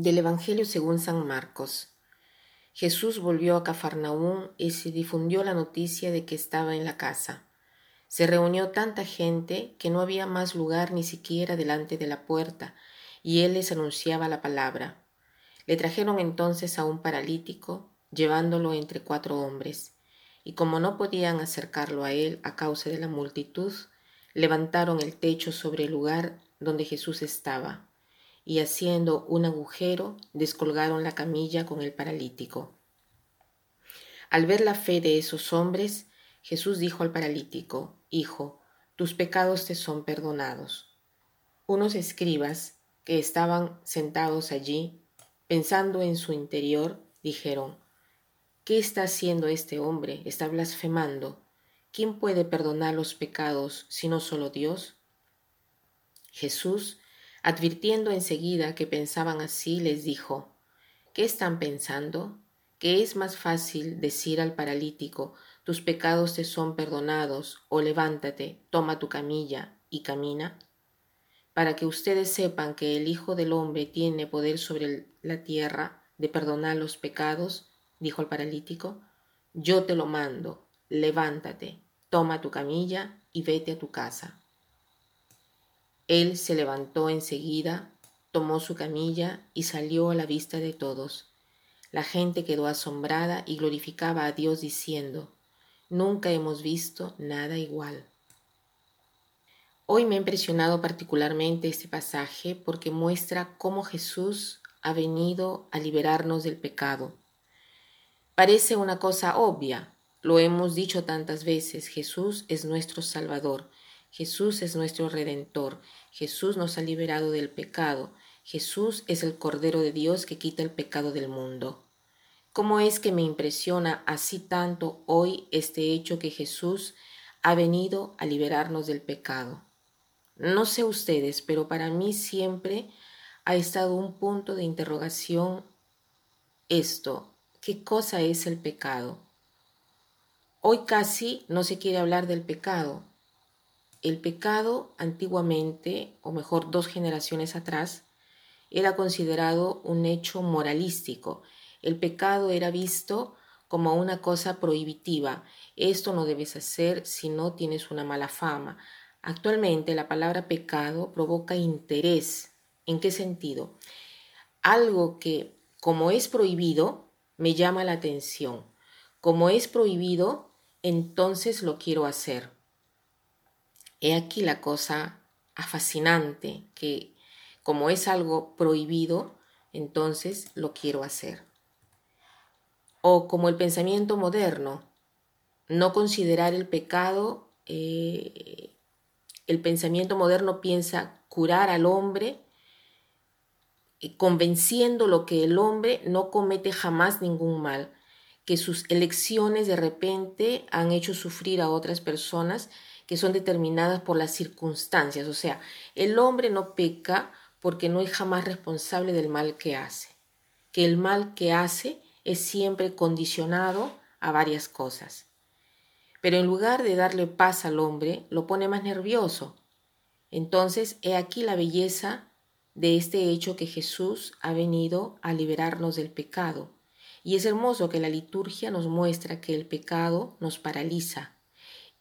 Del Evangelio según San Marcos. Jesús volvió a Cafarnaúm y se difundió la noticia de que estaba en la casa. Se reunió tanta gente que no había más lugar ni siquiera delante de la puerta, y él les anunciaba la palabra. Le trajeron entonces a un paralítico, llevándolo entre cuatro hombres, y como no podían acercarlo a él a causa de la multitud, levantaron el techo sobre el lugar donde Jesús estaba y haciendo un agujero descolgaron la camilla con el paralítico. Al ver la fe de esos hombres, Jesús dijo al paralítico, Hijo, tus pecados te son perdonados. Unos escribas que estaban sentados allí, pensando en su interior, dijeron, ¿Qué está haciendo este hombre? Está blasfemando. ¿Quién puede perdonar los pecados sino solo Dios? Jesús Advirtiendo enseguida que pensaban así, les dijo, ¿qué están pensando? ¿Que es más fácil decir al paralítico, tus pecados te son perdonados, o levántate, toma tu camilla y camina? Para que ustedes sepan que el Hijo del Hombre tiene poder sobre la tierra de perdonar los pecados, dijo el paralítico, yo te lo mando, levántate, toma tu camilla y vete a tu casa. Él se levantó enseguida, tomó su camilla y salió a la vista de todos. La gente quedó asombrada y glorificaba a Dios diciendo, Nunca hemos visto nada igual. Hoy me ha impresionado particularmente este pasaje porque muestra cómo Jesús ha venido a liberarnos del pecado. Parece una cosa obvia, lo hemos dicho tantas veces, Jesús es nuestro Salvador, Jesús es nuestro Redentor, Jesús nos ha liberado del pecado, Jesús es el Cordero de Dios que quita el pecado del mundo. ¿Cómo es que me impresiona así tanto hoy este hecho que Jesús ha venido a liberarnos del pecado? No sé ustedes, pero para mí siempre ha estado un punto de interrogación esto, ¿qué cosa es el pecado? Hoy casi no se quiere hablar del pecado, el pecado antiguamente, o mejor dos generaciones atrás, era considerado un hecho moralístico. El pecado era visto como una cosa prohibitiva. Esto no debes hacer si no tienes una mala fama. Actualmente la palabra pecado provoca interés. ¿En qué sentido? Algo que, como es prohibido, me llama la atención. Como es prohibido, entonces lo quiero hacer. He aquí la cosa fascinante, que como es algo prohibido, entonces lo quiero hacer. O como el pensamiento moderno, no considerar el pecado, eh, el pensamiento moderno piensa curar al hombre, convenciéndolo que el hombre no comete jamás ningún mal, que sus elecciones de repente han hecho sufrir a otras personas que son determinadas por las circunstancias. O sea, el hombre no peca porque no es jamás responsable del mal que hace, que el mal que hace es siempre condicionado a varias cosas. Pero en lugar de darle paz al hombre, lo pone más nervioso. Entonces, he aquí la belleza de este hecho que Jesús ha venido a liberarnos del pecado. Y es hermoso que la liturgia nos muestra que el pecado nos paraliza,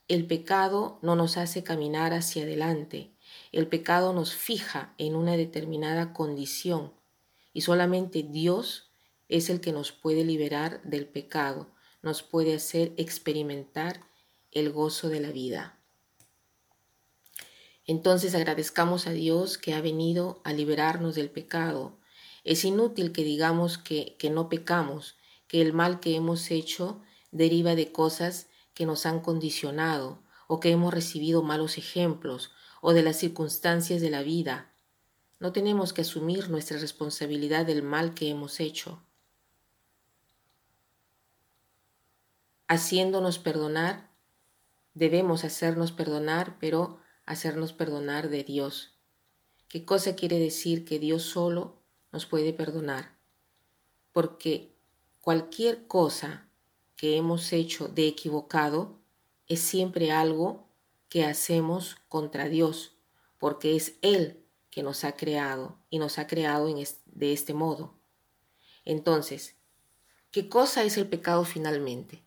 el pecado no nos hace caminar hacia adelante, el pecado nos fija en una determinada condición y solamente Dios es el que nos puede liberar del pecado, nos puede hacer experimentar el gozo de la vida. Entonces agradezcamos a Dios que ha venido a liberarnos del pecado. Es inútil que digamos que, que no pecamos, que el mal que hemos hecho deriva de cosas que nos han condicionado o que hemos recibido malos ejemplos o de las circunstancias de la vida. No tenemos que asumir nuestra responsabilidad del mal que hemos hecho. Haciéndonos perdonar, debemos hacernos perdonar, pero hacernos perdonar de Dios. ¿Qué cosa quiere decir que Dios solo nos puede perdonar? Porque cualquier cosa que hemos hecho de equivocado es siempre algo que hacemos contra Dios, porque es Él que nos ha creado y nos ha creado de este modo. Entonces, ¿qué cosa es el pecado finalmente?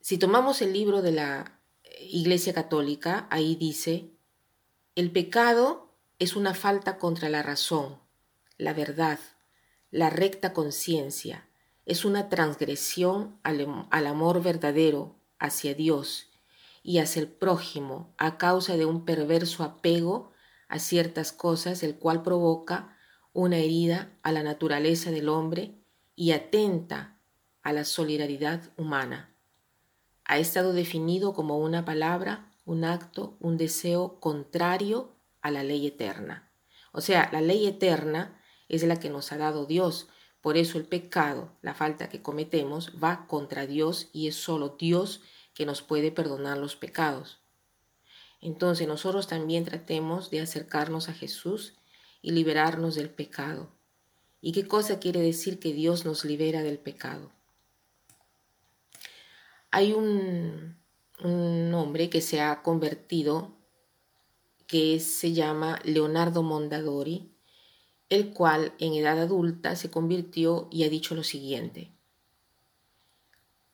Si tomamos el libro de la Iglesia Católica, ahí dice, el pecado es una falta contra la razón, la verdad, la recta conciencia, es una transgresión al, al, amor verdadero hacia Dios y hacia el prójimo a causa de un perverso apego a ciertas cosas, el cual provoca una herida a la naturaleza del hombre y atenta a la solidaridad humana. Ha estado definido como una palabra, un acto, un deseo contrario a la ley eterna. O sea, la ley eterna es la que nos ha dado Dios. Por eso el pecado, la falta que cometemos, va contra Dios y es solo Dios que nos puede perdonar los pecados. Entonces nosotros también tratemos de acercarnos a Jesús y liberarnos del pecado. ¿Y qué cosa quiere decir que Dios nos libera del pecado? Hay un, un hombre que se ha convertido que se llama Leonardo Mondadori, el cual en edad adulta se convirtió y ha dicho lo siguiente.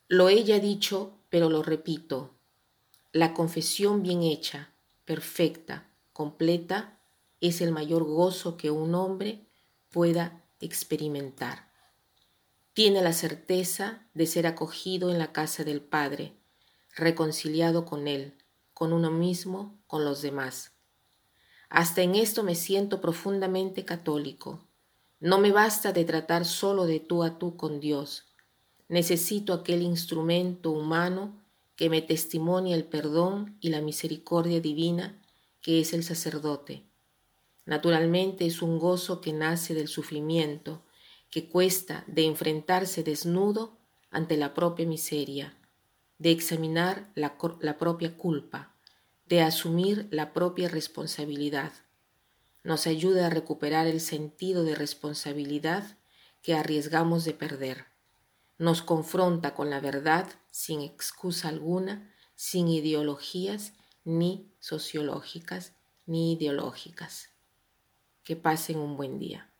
Lo he ya dicho pero lo repito, la confesión bien hecha, perfecta, completa, es el mayor gozo que un hombre pueda experimentar. Tiene la certeza de ser acogido en la casa del Padre, reconciliado con Él, con uno mismo, con los demás. Hasta en esto me siento profundamente católico. No me basta de tratar solo de tú a tú con Dios, Necesito aquel instrumento humano que me testimonia el perdón y la misericordia divina que es el sacerdote. Naturalmente es un gozo que nace del sufrimiento, que cuesta de enfrentarse desnudo ante la propia miseria, de examinar la, la propia culpa, de asumir la propia responsabilidad. Nos ayuda a recuperar el sentido de responsabilidad que arriesgamos de perder nos confronta con la verdad sin excusa alguna, sin ideologías ni sociológicas ni ideológicas. Que pasen un buen día.